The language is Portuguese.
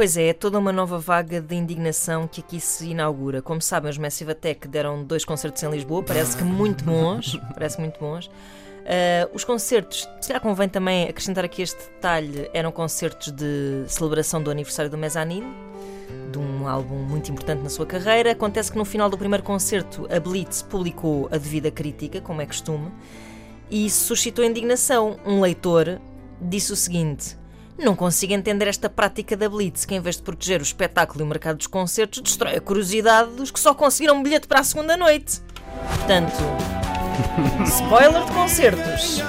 Pois é, é toda uma nova vaga de indignação que aqui se inaugura. Como sabem, os Massive Attack deram dois concertos em Lisboa, parece que muito bons. parece muito bons. Uh, os concertos, se calhar convém também acrescentar aqui este detalhe, eram concertos de celebração do aniversário do Mezzanine, de um álbum muito importante na sua carreira. Acontece que no final do primeiro concerto a Blitz publicou a devida crítica, como é costume, e suscitou indignação. Um leitor disse o seguinte: Não consigo entender esta prática da Blitz, que em vez de proteger o espetáculo e o mercado dos concertos, destrói a curiosidade dos que só conseguiram um bilhete para a segunda noite. Portanto, spoiler de concertos.